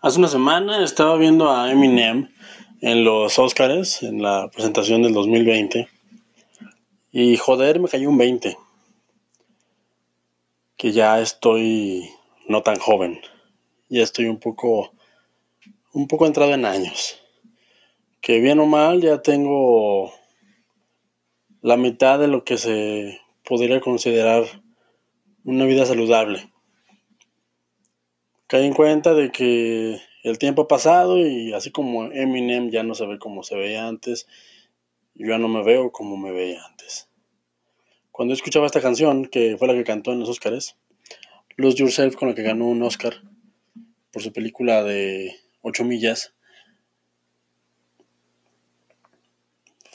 Hace una semana estaba viendo a Eminem en los Oscars, en la presentación del 2020. Y joder, me cayó un 20. Que ya estoy no tan joven. Ya estoy un poco, un poco entrado en años. Que bien o mal ya tengo la mitad de lo que se podría considerar una vida saludable. Caí en cuenta de que el tiempo ha pasado y así como Eminem ya no se ve como se veía antes, yo ya no me veo como me veía antes. Cuando escuchaba esta canción, que fue la que cantó en los Oscars, Lose Yourself, con la que ganó un Oscar por su película de 8 millas,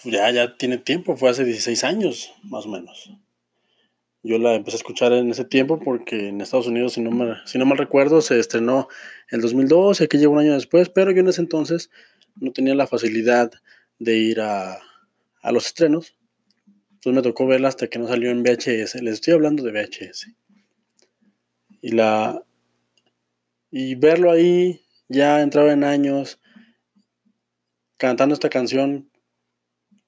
ya, ya tiene tiempo, fue hace 16 años, más o menos. Yo la empecé a escuchar en ese tiempo porque en Estados Unidos, si no, me, si no mal recuerdo, se estrenó en el 2012, aquí llegó un año después, pero yo en ese entonces no tenía la facilidad de ir a, a los estrenos. Entonces me tocó verla hasta que no salió en VHS. Les estoy hablando de VHS. Y la y verlo ahí, ya entraba en años, cantando esta canción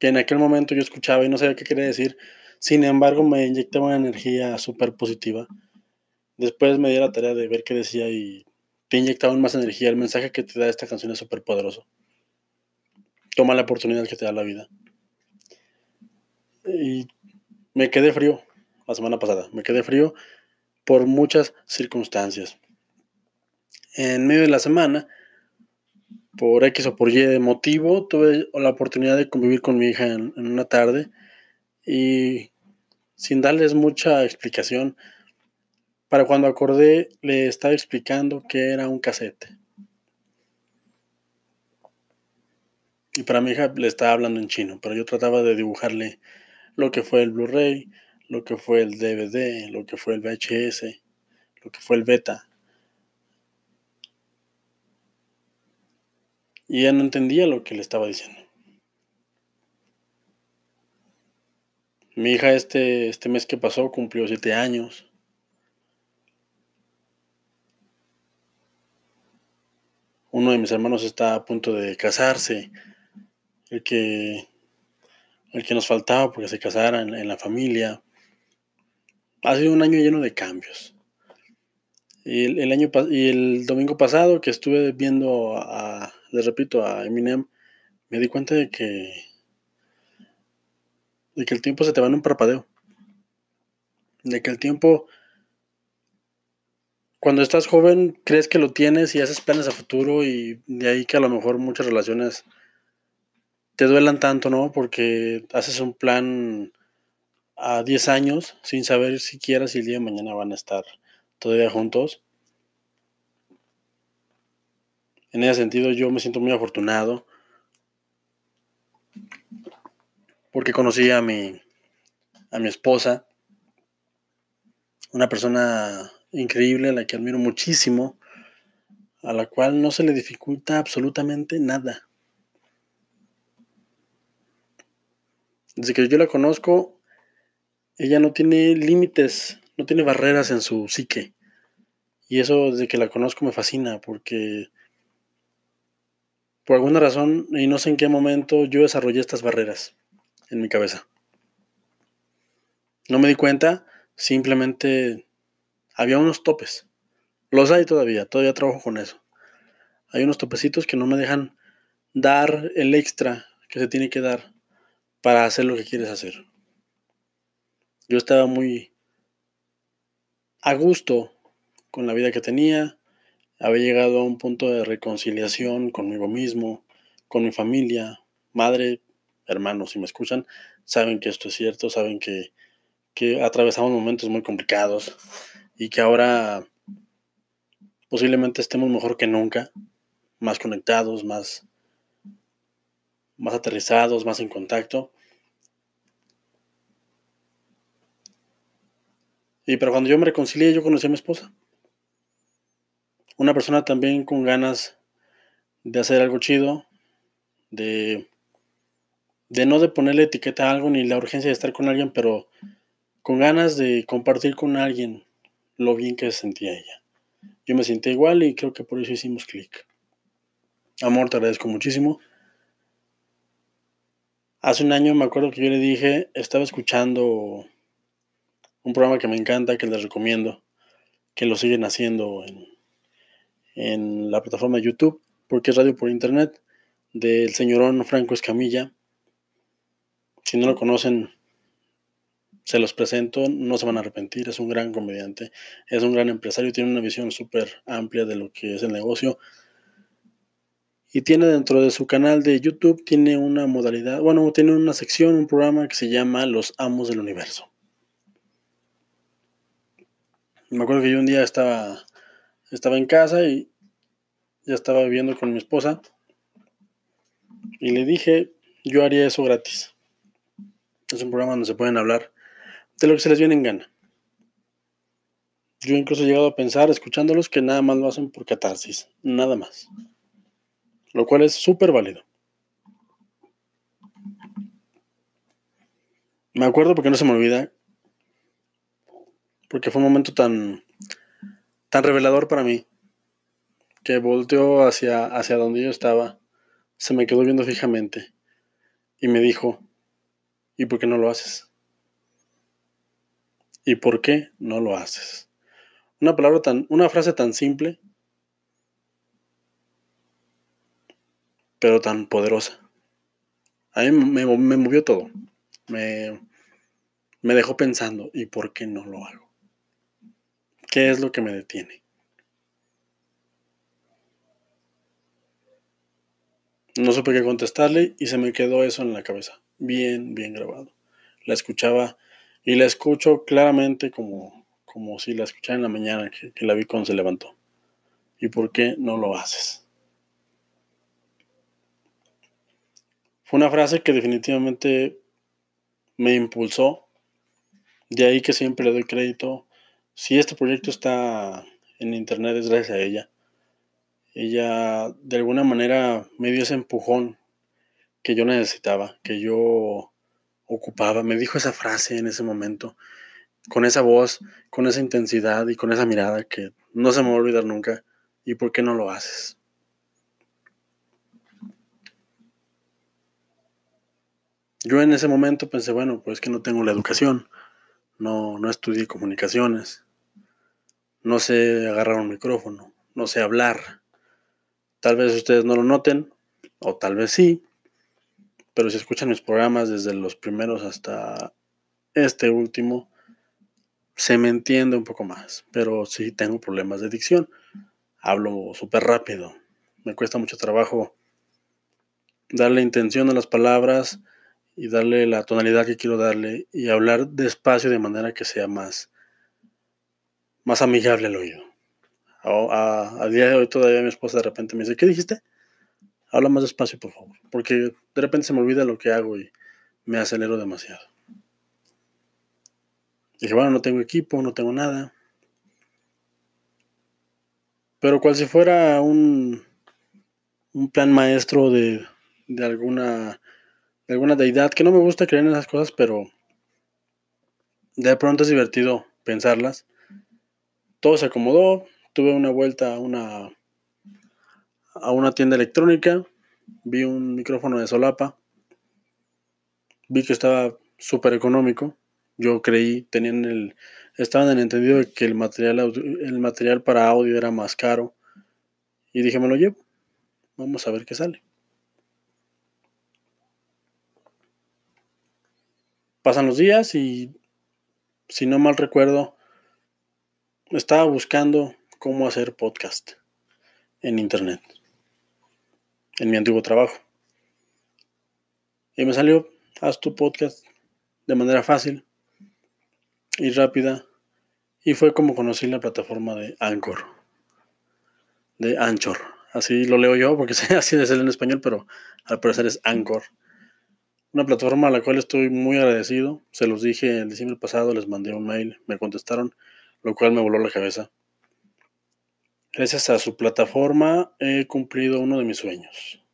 que en aquel momento yo escuchaba y no sabía qué quería decir. Sin embargo, me inyectaba una energía súper positiva. Después me di la tarea de ver qué decía y te inyectaba aún más energía. El mensaje que te da esta canción es súper poderoso. Toma la oportunidad que te da la vida. Y me quedé frío la semana pasada. Me quedé frío por muchas circunstancias. En medio de la semana, por X o por Y motivo, tuve la oportunidad de convivir con mi hija en, en una tarde y sin darles mucha explicación, para cuando acordé le estaba explicando que era un cassette. Y para mi hija le estaba hablando en chino, pero yo trataba de dibujarle lo que fue el Blu-ray, lo que fue el DVD, lo que fue el VHS, lo que fue el beta. Y ella no entendía lo que le estaba diciendo. Mi hija este, este mes que pasó cumplió siete años. Uno de mis hermanos está a punto de casarse. El que, el que nos faltaba porque se casara en, la familia. Ha sido un año lleno de cambios. Y el, el año y el domingo pasado que estuve viendo a, les repito, a Eminem, me di cuenta de que de que el tiempo se te va en un parpadeo. De que el tiempo, cuando estás joven, crees que lo tienes y haces planes a futuro y de ahí que a lo mejor muchas relaciones te duelan tanto, ¿no? Porque haces un plan a 10 años sin saber siquiera si el día de mañana van a estar todavía juntos. En ese sentido yo me siento muy afortunado porque conocí a mi, a mi esposa, una persona increíble, a la que admiro muchísimo, a la cual no se le dificulta absolutamente nada. Desde que yo la conozco, ella no tiene límites, no tiene barreras en su psique. Y eso desde que la conozco me fascina porque por alguna razón, y no sé en qué momento, yo desarrollé estas barreras en mi cabeza. No me di cuenta, simplemente había unos topes. Los hay todavía, todavía trabajo con eso. Hay unos topecitos que no me dejan dar el extra que se tiene que dar para hacer lo que quieres hacer. Yo estaba muy a gusto con la vida que tenía, había llegado a un punto de reconciliación conmigo mismo, con mi familia, madre, hermanos, si me escuchan, saben que esto es cierto, saben que, que atravesamos momentos muy complicados y que ahora posiblemente estemos mejor que nunca, más conectados, más, más aterrizados, más en contacto. Y pero cuando yo me reconcilié, yo conocí a mi esposa. Una persona también con ganas de hacer algo chido, de, de no de ponerle etiqueta a algo ni la urgencia de estar con alguien, pero con ganas de compartir con alguien lo bien que se sentía ella. Yo me sentí igual y creo que por eso hicimos clic. Amor, te agradezco muchísimo. Hace un año me acuerdo que yo le dije, estaba escuchando un programa que me encanta, que les recomiendo, que lo siguen haciendo en, en la plataforma de YouTube, porque es radio por internet, del señorón Franco Escamilla. Si no lo conocen, se los presento, no se van a arrepentir, es un gran comediante, es un gran empresario, tiene una visión súper amplia de lo que es el negocio. Y tiene dentro de su canal de YouTube, tiene una modalidad, bueno, tiene una sección, un programa que se llama Los Amos del Universo. Me acuerdo que yo un día estaba, estaba en casa y ya estaba viviendo con mi esposa. Y le dije, yo haría eso gratis. Es un programa donde se pueden hablar de lo que se les viene en gana. Yo incluso he llegado a pensar, escuchándolos, que nada más lo hacen por catarsis. Nada más. Lo cual es súper válido. Me acuerdo porque no se me olvida porque fue un momento tan, tan revelador para mí, que volteó hacia, hacia donde yo estaba, se me quedó viendo fijamente y me dijo, ¿y por qué no lo haces? ¿Y por qué no lo haces? Una palabra tan, una frase tan simple, pero tan poderosa. A mí me, me movió todo. Me, me dejó pensando, ¿y por qué no lo hago? ¿Qué es lo que me detiene? No supe qué contestarle y se me quedó eso en la cabeza, bien, bien grabado. La escuchaba y la escucho claramente como, como si la escuchara en la mañana que, que la vi cuando se levantó. ¿Y por qué no lo haces? Fue una frase que definitivamente me impulsó. De ahí que siempre le doy crédito si este proyecto está en internet es gracias a ella. Ella de alguna manera me dio ese empujón que yo necesitaba, que yo ocupaba. Me dijo esa frase en ese momento, con esa voz, con esa intensidad y con esa mirada que no se me va a olvidar nunca. ¿Y por qué no lo haces? Yo en ese momento pensé, bueno, pues que no tengo la educación, no, no estudié comunicaciones, no sé agarrar un micrófono, no sé hablar. Tal vez ustedes no lo noten, o tal vez sí, pero si escuchan mis programas desde los primeros hasta este último, se me entiende un poco más, pero sí tengo problemas de dicción. Hablo súper rápido, me cuesta mucho trabajo darle intención a las palabras y darle la tonalidad que quiero darle y hablar despacio de manera que sea más más amigable al oído. A, día de hoy todavía mi esposa de repente me dice, ¿qué dijiste? Habla más despacio, por favor, porque de repente se me olvida lo que hago y me acelero demasiado. Dije, bueno, no tengo equipo, no tengo nada. Pero cual si fuera un, un plan maestro de, de, alguna, alguna deidad, que no me gusta creer en esas cosas, pero de pronto es divertido pensarlas todo se acomodó, tuve una vuelta a una, a una tienda electrónica, vi un micrófono de solapa, vi que estaba súper económico, yo creí, tenían el, estaban en el entendido de que el material, el material para audio era más caro. Y dije, me lo llevo. Vamos a ver qué sale. Pasan los días y, si no mal recuerdo, estaba buscando cómo hacer podcast en internet, en mi antiguo trabajo. Y me salió, haz tu podcast de manera fácil y rápida. Y fue como conocí la plataforma de Anchor. De Anchor. Así lo leo yo, porque así de ser en español, pero al parecer es Anchor. Una plataforma a la cual estoy muy agradecido. Se los dije en diciembre pasado, les mandé un mail, me contestaron, lo cual me voló la cabeza. Gracias a su plataforma he cumplido uno de mis sueños.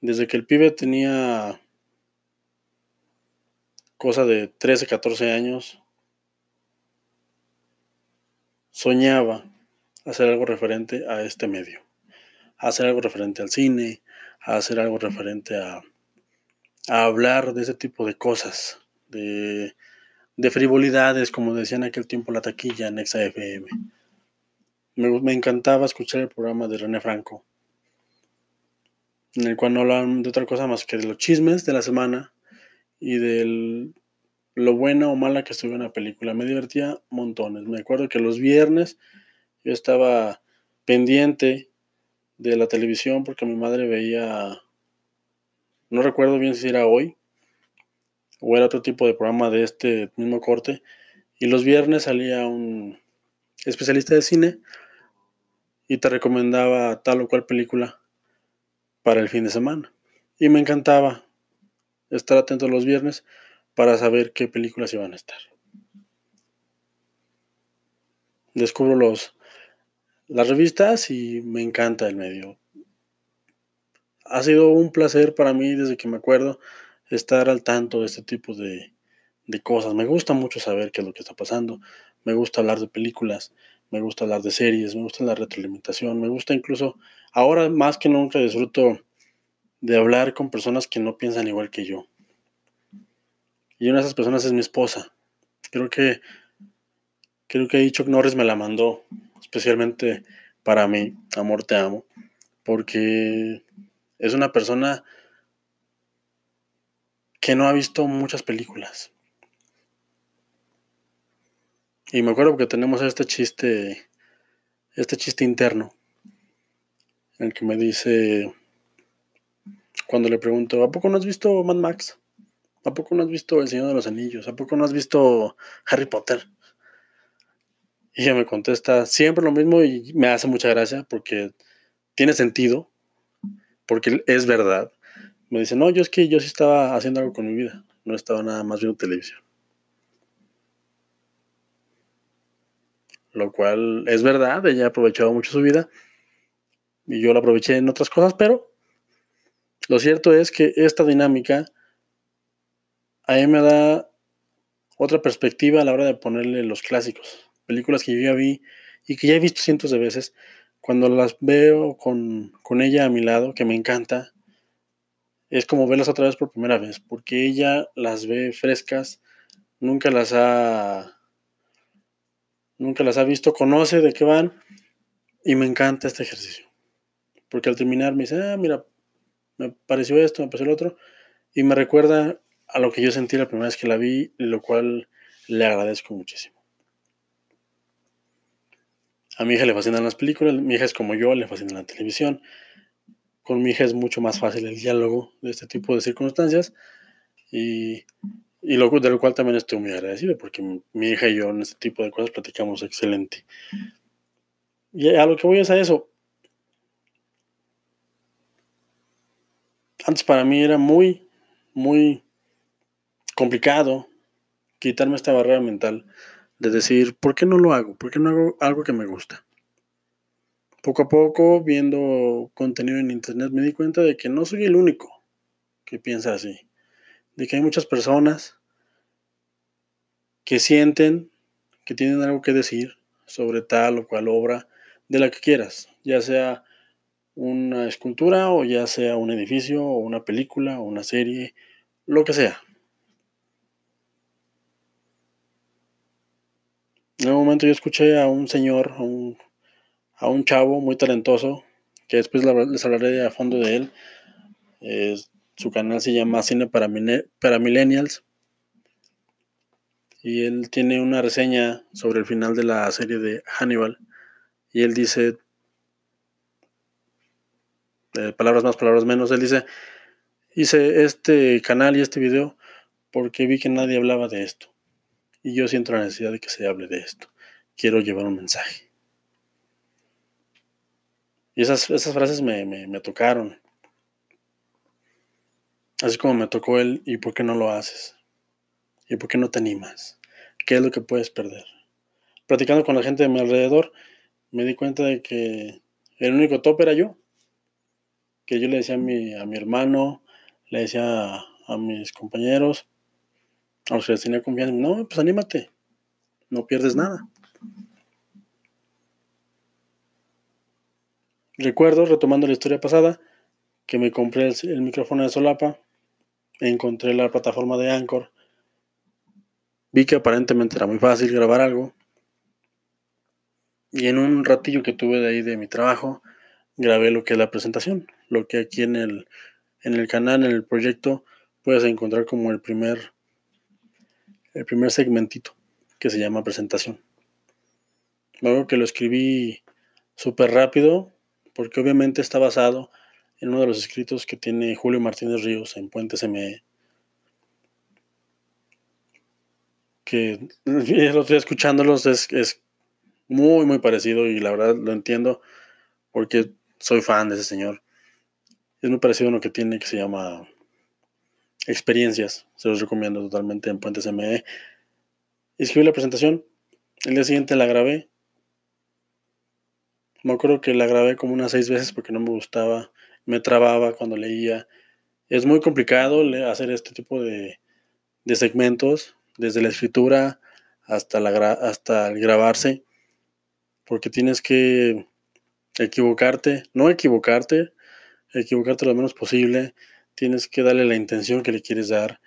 Desde que el pibe tenía cosa de 13, 14 años, soñaba hacer algo referente a este medio, hacer algo referente al cine, hacer algo referente a, hablar de ese tipo de cosas, de, frivolidades, como decían en aquel tiempo la taquilla en XAFM. Me, me encantaba escuchar el programa de René Franco, en el cual no hablaban de otra cosa más que de los chismes de la semana y de lo buena o mala que estuvo en la película. Me divertía montones. Me acuerdo que los viernes yo estaba pendiente de la televisión porque mi madre veía, no recuerdo bien si era hoy o era otro tipo de programa de este mismo corte. Y los viernes salía un especialista de cine y te recomendaba tal o cual película para el fin de semana. Y me encantaba estar atento los viernes para saber qué películas iban a estar. Descubro los, las revistas y me encanta el medio. Ha sido un placer para mí desde que me acuerdo estar al tanto de este tipo de, cosas. Me gusta mucho saber qué es lo que está pasando. Me gusta hablar de películas, me gusta hablar de series, me gusta la retroalimentación, me gusta incluso, ahora más que nunca disfruto de hablar con personas que no piensan igual que yo. Y una de esas personas es mi esposa. Creo que creo que ahí Chuck Norris me la mandó especialmente para mí, amor te amo, porque es una persona que no ha visto muchas películas. Y me acuerdo que tenemos este chiste, este chiste interno, en el que me dice, cuando le pregunto, ¿a poco no has visto Mad Max? ¿A poco no has visto El Señor de los Anillos? ¿A poco no has visto Harry Potter? Y ella me contesta siempre lo mismo y me hace mucha gracia porque tiene sentido, porque es verdad. Me dice, no, yo es que yo sí estaba haciendo algo con mi vida, no estaba nada más viendo televisión. Lo cual es verdad, ella ha aprovechado mucho su vida y yo la aproveché en otras cosas, pero lo cierto es que esta dinámica a mí me da otra perspectiva a la hora de ponerle los clásicos, películas que yo ya vi y que ya he visto cientos de veces. Cuando las veo con, con ella a mi lado, que me encanta, es como verlas otra vez por primera vez, porque ella las ve frescas, nunca las ha nunca las ha visto, conoce de qué van y me encanta este ejercicio. Porque al terminar me dice, ah, mira, me pareció esto, me pareció el otro, y me recuerda a lo que yo sentí la primera vez que la vi, lo cual le agradezco muchísimo. A mi hija le fascinan las películas, mi hija es como yo, le fascina la televisión. Con mi hija es mucho más fácil el diálogo de este tipo de circunstancias y, y lo, de lo cual también estoy muy agradecido porque mi hija y yo en este tipo de cosas platicamos excelente. Y a lo que voy es a eso. Antes para mí era muy, muy complicado quitarme esta barrera mental de decir, ¿por qué no lo hago? ¿Por qué no hago algo que me gusta? Poco a poco, viendo contenido en internet, me di cuenta de que no soy el único que piensa así. De que hay muchas personas que sienten que tienen algo que decir sobre tal o cual obra de la que quieras, ya sea una escultura o ya sea un edificio o una película o una serie, lo que sea. En un momento yo escuché a un señor, a un, a un chavo muy talentoso, que después les hablaré a fondo de él. su canal se llama Cine para, para Millennials. Y él tiene una reseña sobre el final de la serie de Hannibal. Y él dice, eh, palabras más, palabras menos, él dice, hice este canal y este video porque vi que nadie hablaba de esto. Y yo siento la necesidad de que se hable de esto. Quiero llevar un mensaje. Y esas, esas frases me, me tocaron. Así como me tocó él, ¿y por qué no lo haces? ¿Y por qué no te animas? ¿Qué es lo que puedes perder? Platicando con la gente de mi alrededor, me di cuenta de que el único top era yo. Que yo le decía a mi, a mi hermano, le decía a, mis compañeros, a los que les tenía confianza, no, pues anímate, no pierdes nada. Recuerdo, retomando la historia pasada, que me compré el, micrófono de solapa, encontré la plataforma de Anchor, vi que aparentemente era muy fácil grabar algo, y en un ratillo que tuve de ahí de mi trabajo, grabé lo que es la presentación, lo que aquí en el, en el canal, en el proyecto, puedes encontrar como el primer, el primer segmentito que se llama presentación. Luego que lo escribí súper rápido, porque obviamente está basado en uno de los escritos que tiene Julio Martínez Ríos en Puentes ME. Que el otro escuchándolos es, es muy, muy parecido y la verdad lo entiendo porque soy fan de ese señor. Es muy parecido a uno que tiene que se llama Experiencias. Se los recomiendo totalmente en Puentes ME. Escribí la presentación. El día siguiente la grabé. Me acuerdo que la grabé como unas seis veces porque no me gustaba. Me trababa cuando leía. Es muy complicado hacer este tipo de, de segmentos, desde la escritura hasta, la, hasta el grabarse porque tienes que equivocarte, no equivocarte, equivocarte lo menos posible, tienes que darle la intención que le quieres dar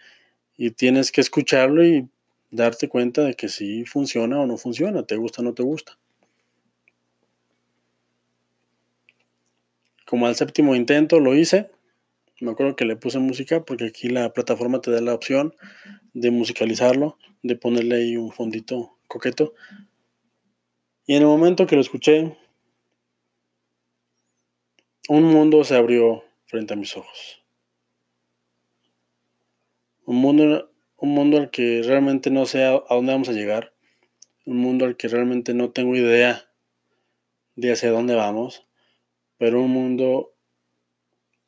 y tienes que escucharlo y darte cuenta de que si funciona o no funciona, te gusta o no te gusta. Como al séptimo intento lo hice, me acuerdo que le puse música porque aquí la plataforma te da la opción de musicalizarlo, de ponerle ahí un fondito coqueto y en el momento que lo escuché, un mundo se abrió frente a mis ojos. Un mundo, un mundo al que realmente no sé a, dónde vamos a llegar. Un mundo al que realmente no tengo idea de hacia dónde vamos. Pero un mundo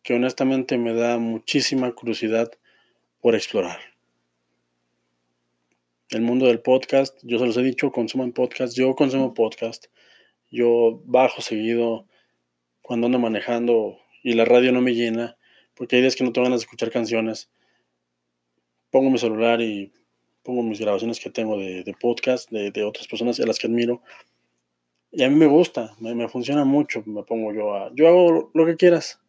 que honestamente me da muchísima curiosidad por explorar el mundo del podcast. Yo se los he dicho, consuman podcast. Yo consumo podcast. Yo bajo seguido cuando ando manejando y la radio no me llena, porque hay días que no tengo ganas de escuchar canciones. Pongo mi celular y pongo mis grabaciones que tengo de, podcast, de, otras personas a las que admiro. Y a mí me gusta, me, me funciona mucho. Me pongo yo a. Yo hago lo que quieras,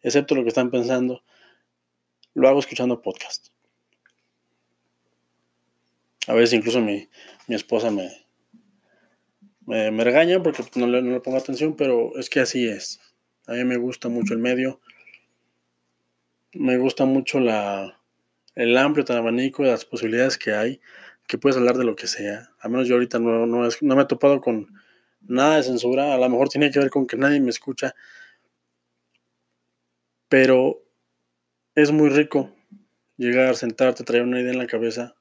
excepto lo que están pensando. Lo hago escuchando podcast. A veces incluso mi, esposa me, me, regaña porque no le, no le pongo atención, pero es que así es. A mí me gusta mucho el medio. Me gusta mucho la, el amplio tan abanico de las posibilidades que hay, que puedes hablar de lo que sea. Al menos yo ahorita no, no, no me he topado con nada de censura. A lo mejor tiene que ver con que nadie me escucha. Pero es muy rico llegar, sentarte, traer una idea en la cabeza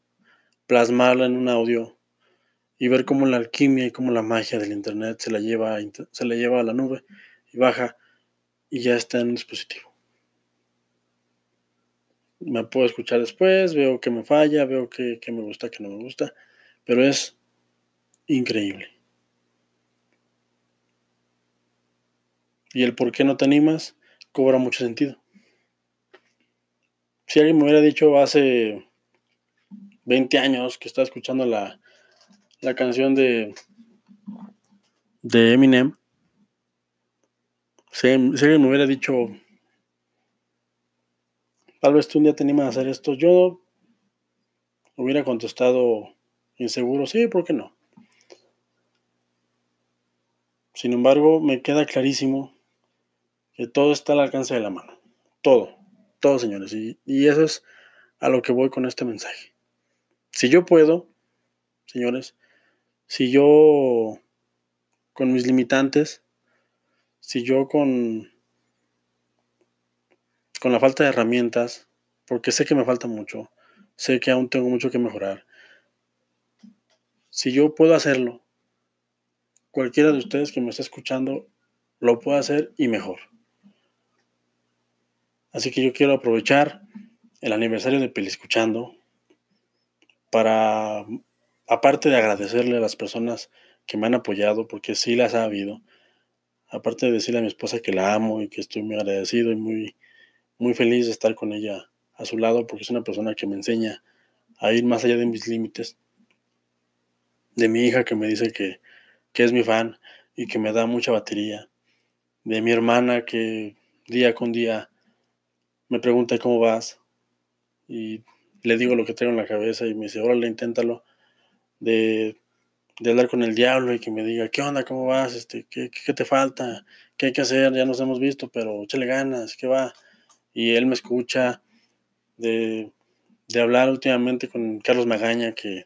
plasmarla en un audio y ver cómo la alquimia y cómo la magia del internet se la lleva se la lleva a la nube y baja y ya está en un dispositivo. Me puedo escuchar después, veo que me falla, veo que, que me gusta, que no me gusta, pero es increíble. Y el por qué no te animas cobra mucho sentido. Si alguien me hubiera dicho hace 20 años que estaba escuchando la, la canción de, de Eminem, si, alguien me hubiera dicho, Tal vez tú un día te animas a hacer esto. Yo hubiera contestado inseguro, sí, ¿por qué no? Sin embargo, me queda clarísimo que todo está al alcance de la mano. Todo, todo, señores. Y eso es a lo que voy con este mensaje. Si yo puedo, señores, si yo con mis limitantes, si yo con con la falta de herramientas, porque sé que me falta mucho, sé que aún tengo mucho que mejorar, si yo puedo hacerlo, cualquiera de ustedes que me está escuchando lo puede hacer y mejor. Así que yo quiero aprovechar el aniversario de Escuchando para, aparte de agradecerle a las personas que me han apoyado, porque sí las ha habido, aparte de decirle a mi esposa que la amo y que estoy muy agradecido y muy, muy feliz de estar con ella a su lado, porque es una persona que me enseña a ir más allá de mis límites, de mi hija que me dice que, que es mi fan y que me da mucha batería, de mi hermana que día con día me pregunta cómo vas y le digo lo que traigo en la cabeza y me dice, órale, inténtalo, de, de hablar con el diablo y que me diga, ¿qué onda? ¿Cómo vas? Este, ¿qué, ¿Qué te falta? ¿Qué hay que hacer? Ya nos hemos visto, pero échale ganas, ¿qué va? Y él me escucha, de, de hablar últimamente con Carlos Magaña, que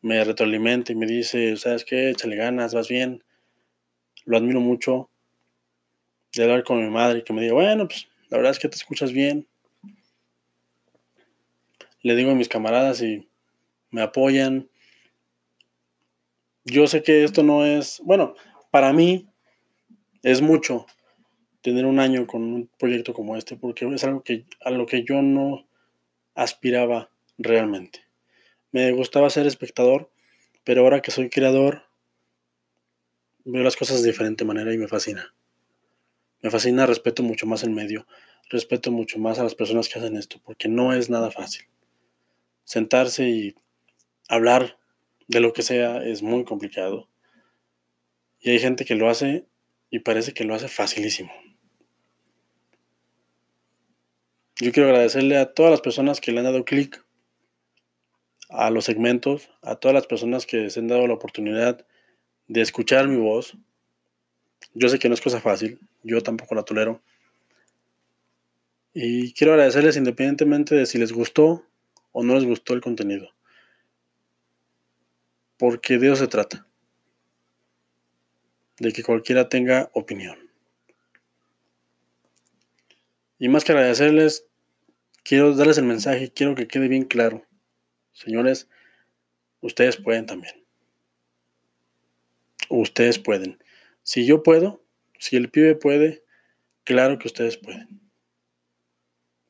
me retroalimenta y me dice, ¿sabes qué? Échale ganas, vas bien. Lo admiro mucho. De hablar con mi madre que me diga, bueno, pues la verdad es que te escuchas bien. Le digo a mis camaradas y me apoyan. Yo sé que esto no es, bueno, para mí es mucho tener un año con un proyecto como este, porque es algo que a lo que yo no aspiraba realmente. Me gustaba ser espectador, pero ahora que soy creador, veo las cosas de diferente manera y me fascina. Me fascina, respeto mucho más el medio, respeto mucho más a las personas que hacen esto, porque no es nada fácil. Sentarse y hablar de lo que sea es muy complicado. Y hay gente que lo hace y parece que lo hace facilísimo. Yo quiero agradecerle a todas las personas que le han dado clic a los segmentos, a todas las personas que se han dado la oportunidad de escuchar mi voz. Yo sé que no es cosa fácil, yo tampoco la tolero. Y quiero agradecerles independientemente de si les gustó o no les gustó el contenido. Porque de eso se trata. De que cualquiera tenga opinión. Y más que agradecerles, quiero darles el mensaje, quiero que quede bien claro. Señores, ustedes pueden también. Ustedes pueden. Si yo puedo, si el pibe puede, claro que ustedes pueden.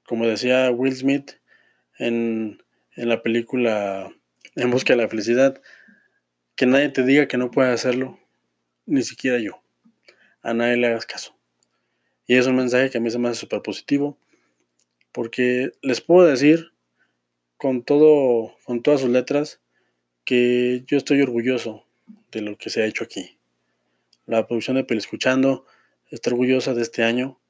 Como decía Will Smith en, en la película En Busca de la Felicidad, que nadie te diga que no puedes hacerlo, ni siquiera yo. A nadie le hagas caso. Y es un mensaje que a mí se me hace súper positivo, porque les puedo decir con todo, con todas sus letras, que yo estoy orgulloso de lo que se ha hecho aquí. La producción de Escuchando está orgullosa de este año,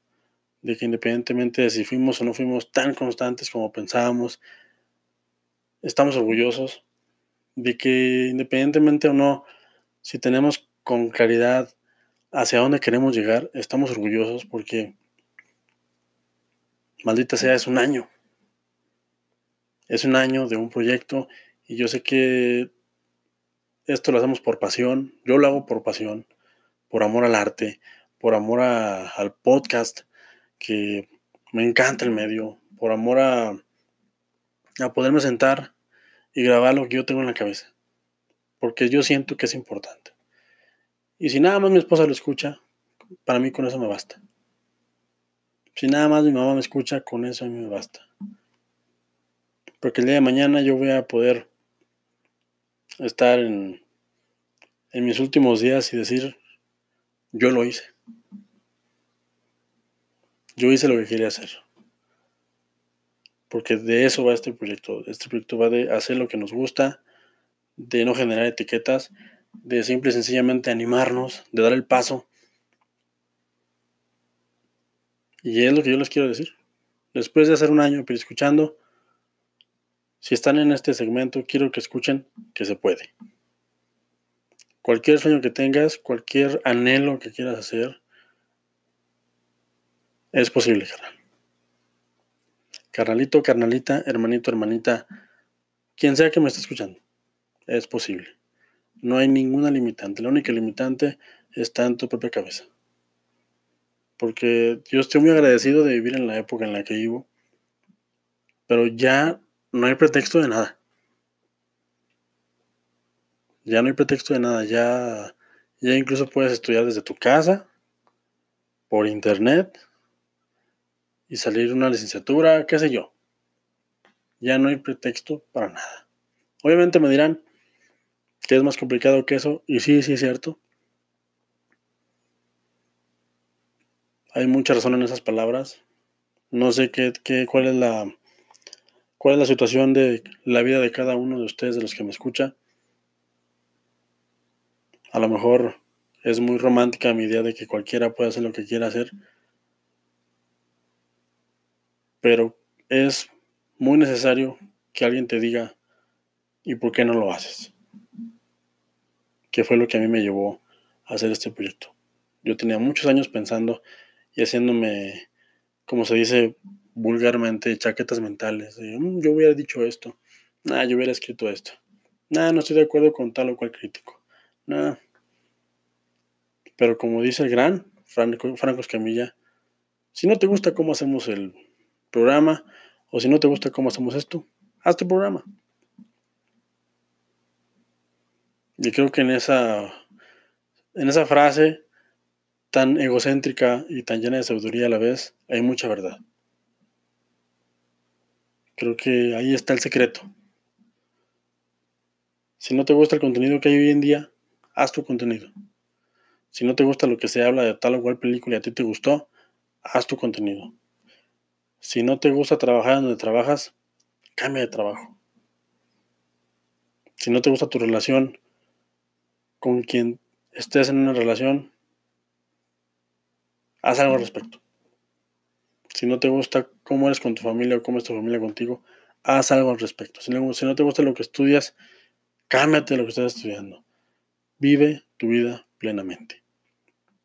de que independientemente de si fuimos o no fuimos tan constantes como pensábamos, estamos orgullosos de que independientemente o no, si tenemos con claridad hacia dónde queremos llegar, estamos orgullosos porque, maldita sea, es un año es un año de un proyecto y yo sé que esto lo hacemos por pasión, yo lo hago por pasión, por amor al arte, por amor al podcast, que me encanta el medio, por amor a, a poderme sentar y grabar lo que yo tengo en la cabeza, porque yo siento que es importante. Y si nada más mi esposa lo escucha, para mí con eso me basta. Si nada más mi mamá me escucha, con eso a mí me basta. Porque el día de mañana yo voy a poder estar en, en mis últimos días y decir, yo lo hice. Yo hice lo que quería hacer. Porque de eso va este proyecto. Este proyecto va de hacer lo que nos gusta, de no generar etiquetas, de simple y sencillamente animarnos, de dar el paso. Y es lo que yo les quiero decir. Después de hacer un año pero escuchando, si están en este segmento, quiero que escuchen que se puede. Cualquier sueño que tengas, cualquier anhelo que quieras hacer, es posible, carnal. Carnalito, carnalita, hermanito, hermanita, quien sea que me esté escuchando, es posible. No hay ninguna limitante. La única limitante está en tu propia cabeza. Porque yo estoy muy agradecido de vivir en la época en la que vivo. Pero ya no hay pretexto de nada. Ya no hay pretexto de nada. Ya, ya incluso puedes estudiar desde tu casa, por internet, y salir una licenciatura, qué sé yo. Ya no hay pretexto para nada. Obviamente me dirán que es más complicado que eso, y sí, sí es cierto. Hay mucha razón en esas palabras. No sé qué, qué, cuál es la cuál es la situación de la vida de cada uno de ustedes, de los que me escucha. A lo mejor es muy romántica mi idea de que cualquiera puede hacer lo que quiera hacer. Pero es muy necesario que alguien te diga, ¿y por qué no lo haces? Que fue lo que a mí me llevó a hacer este proyecto. Yo tenía muchos años pensando y haciéndome, como se dice vulgarmente, chaquetas mentales. Mm, yo hubiera dicho esto. Nah, yo hubiera escrito esto. Nah, no estoy de acuerdo con tal o cual crítico. Nah. Pero como dice el gran Franco, Franco Escamilla, si no te gusta cómo hacemos el programa, o si no te gusta cómo hacemos esto, haz tu programa. Y creo que en esa, en esa frase tan egocéntrica y tan llena de sabiduría a la vez, hay mucha verdad. Creo que ahí está el secreto. Si no te gusta el contenido que hay hoy en día, haz tu contenido. Si no te gusta lo que se habla de tal o cual película y a ti te gustó, haz tu contenido. Si no te gusta trabajar donde trabajas, cambia de trabajo. Si no te gusta tu relación con quien estés en una relación, haz algo al respecto. Si no te gusta cómo eres con tu familia o cómo es tu familia contigo, haz algo al respecto. Si no, si no te gusta lo que estudias, cámbiate lo que estás estudiando. Vive tu vida plenamente.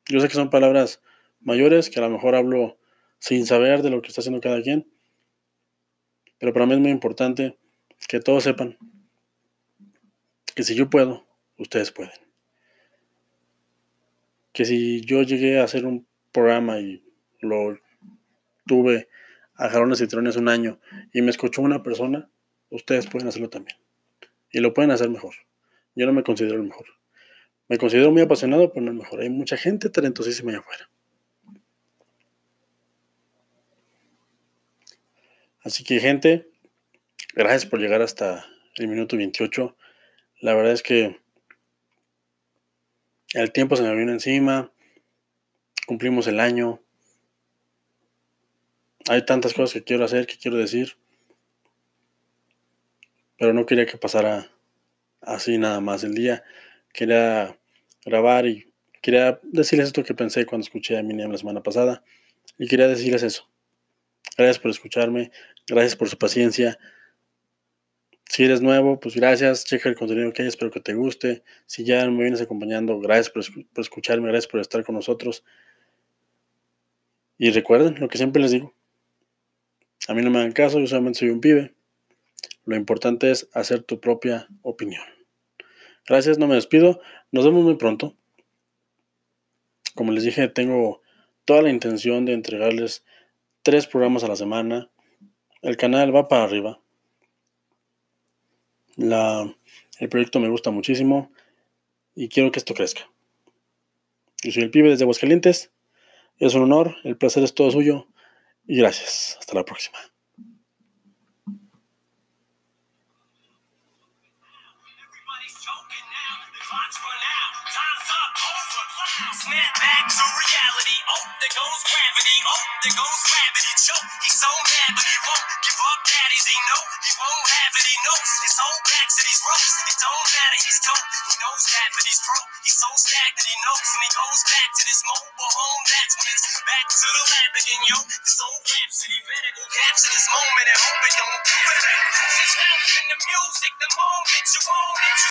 Yo sé que son palabras mayores, que a lo mejor hablo sin saber de lo que está haciendo cada quien, pero para mí es muy importante que todos sepan que si yo puedo, ustedes pueden. Que si yo llegué a hacer un programa y lo tuve a jalones y trones un año y me escuchó una persona, ustedes pueden hacerlo también. Y lo pueden hacer mejor. Yo no me considero el mejor. Me considero muy apasionado, pero no el mejor. Hay mucha gente talentosísima allá afuera. Así que gente, gracias por llegar hasta el minuto 28. La verdad es que el tiempo se me vino encima. Cumplimos el año. Hay tantas cosas que quiero hacer, que quiero decir. Pero no quería que pasara así nada más el día. Quería grabar y quería decirles esto que pensé cuando escuché a Miniam la semana pasada. Y quería decirles eso. Gracias por escucharme. Gracias por su paciencia. Si eres nuevo, pues gracias. Checa el contenido que hay. Espero que te guste. Si ya me vienes acompañando, gracias por, por escucharme. Gracias por estar con nosotros. Y recuerden lo que siempre les digo. A mí no me hagan caso, yo solamente soy un pibe. Lo importante es hacer tu propia opinión. Gracias, no me despido. Nos vemos muy pronto. Como les dije, tengo toda la intención de entregarles tres programas a la semana. El canal va para arriba. El proyecto me gusta muchísimo y quiero que esto crezca. Yo soy el pibe desde Aguascalientes. Es un honor, el placer es todo suyo y gracias. Hasta la próxima. Oh, there goes gravity. He know he won't have it. He knows his whole back to these ropes. It don't matter. He's dope. He knows that, but he's broke. He's so stacked that he knows, and he goes back to this mobile home. That's when it's back to the lab again, yo. This old rhapsody better go capture this moment and hope it don't do it. Just in the music, the moment you own it.